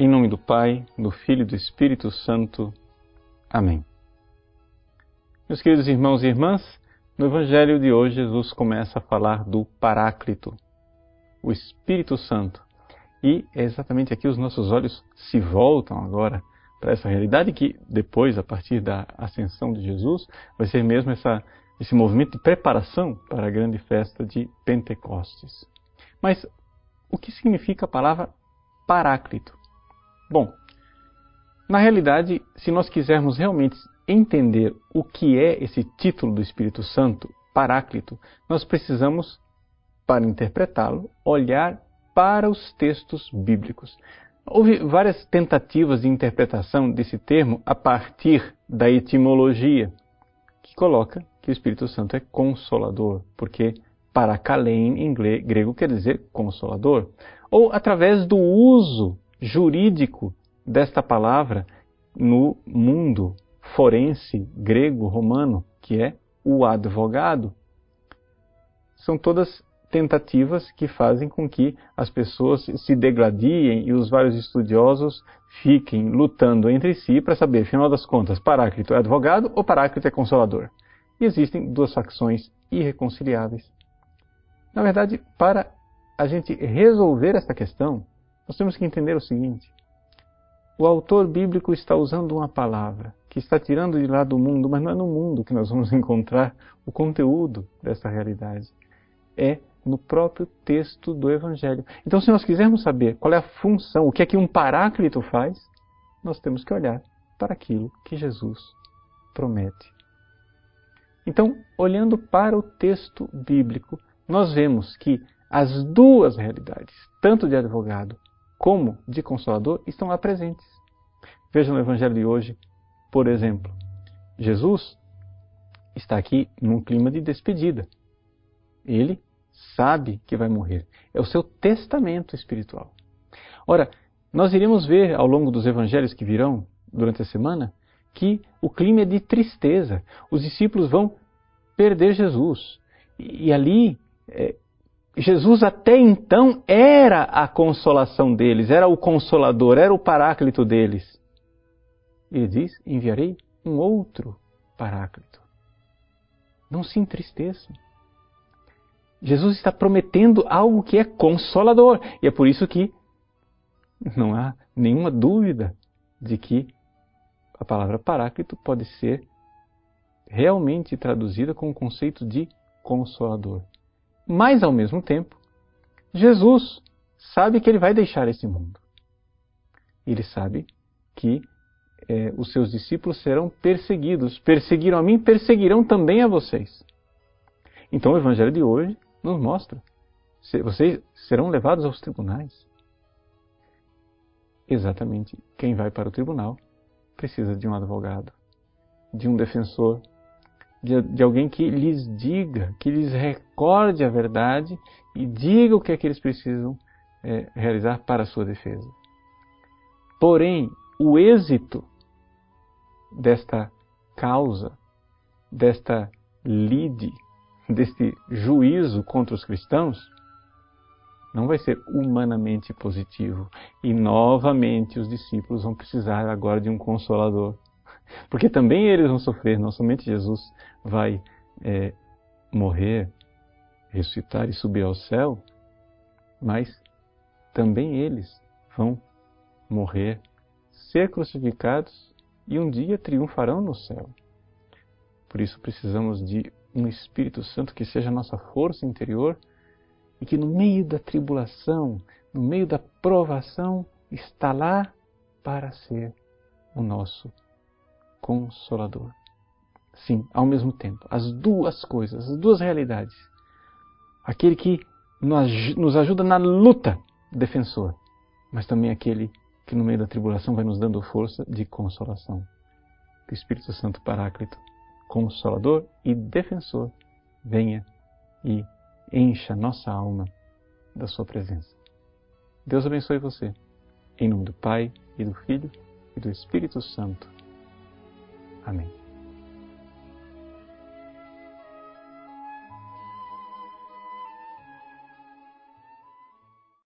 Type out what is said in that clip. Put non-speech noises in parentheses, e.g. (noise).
Em nome do Pai, do Filho e do Espírito Santo. Amém. Meus queridos irmãos e irmãs, no Evangelho de hoje Jesus começa a falar do Paráclito, o Espírito Santo. E é exatamente aqui os nossos olhos se voltam agora para essa realidade que depois, a partir da ascensão de Jesus, vai ser mesmo essa, esse movimento de preparação para a grande festa de Pentecostes. Mas o que significa a palavra Paráclito? Bom, na realidade, se nós quisermos realmente entender o que é esse título do Espírito Santo, Paráclito, nós precisamos, para interpretá-lo, olhar para os textos bíblicos. Houve várias tentativas de interpretação desse termo a partir da etimologia, que coloca que o Espírito Santo é consolador, porque parakalein em grego quer dizer consolador, ou através do uso jurídico desta palavra no mundo forense grego-romano, que é o advogado. São todas tentativas que fazem com que as pessoas se degradiem e os vários estudiosos fiquem lutando entre si para saber, afinal das contas, Paráclito é advogado ou Paráclito é consolador. E existem duas facções irreconciliáveis. Na verdade, para a gente resolver esta questão, nós temos que entender o seguinte: o autor bíblico está usando uma palavra que está tirando de lá do mundo, mas não é no mundo que nós vamos (laughs) encontrar o conteúdo dessa realidade. É no próprio texto do Evangelho. Então, se nós quisermos saber qual é a função, o que é que um paráclito faz, nós temos que olhar para aquilo que Jesus promete. Então, olhando para o texto bíblico, nós vemos que as duas realidades, tanto de advogado como de consolador estão lá presentes. Veja no Evangelho de hoje, por exemplo, Jesus está aqui num clima de despedida. Ele sabe que vai morrer. É o seu testamento espiritual. Ora, nós iremos ver ao longo dos evangelhos que virão durante a semana que o clima é de tristeza. Os discípulos vão perder Jesus. E ali é, Jesus até então era a consolação deles, era o consolador, era o paráclito deles. Ele diz: enviarei um outro paráclito. Não se entristeçam. Jesus está prometendo algo que é consolador. E é por isso que não há nenhuma dúvida de que a palavra paráclito pode ser realmente traduzida com o conceito de consolador. Mas, ao mesmo tempo, Jesus sabe que ele vai deixar esse mundo. Ele sabe que é, os seus discípulos serão perseguidos. Perseguiram a mim, perseguirão também a vocês. Então o Evangelho de hoje nos mostra: vocês serão levados aos tribunais. Exatamente. Quem vai para o tribunal precisa de um advogado, de um defensor, de, de alguém que lhes diga, que lhes recorde a verdade e diga o que é que eles precisam é, realizar para a sua defesa. Porém, o êxito desta causa, desta lide, deste juízo contra os cristãos, não vai ser humanamente positivo. E novamente os discípulos vão precisar agora de um consolador. Porque também eles vão sofrer, não somente Jesus vai é, morrer, ressuscitar e subir ao céu, mas também eles vão morrer, ser crucificados e um dia triunfarão no céu. Por isso precisamos de um Espírito Santo que seja a nossa força interior e que no meio da tribulação, no meio da provação, está lá para ser o nosso consolador. Sim, ao mesmo tempo, as duas coisas, as duas realidades. Aquele que nos ajuda na luta, defensor, mas também aquele que no meio da tribulação vai nos dando força de consolação. Que o Espírito Santo Paráclito, consolador e defensor, venha e encha nossa alma da sua presença. Deus abençoe você. Em nome do Pai, e do Filho, e do Espírito Santo. Amém.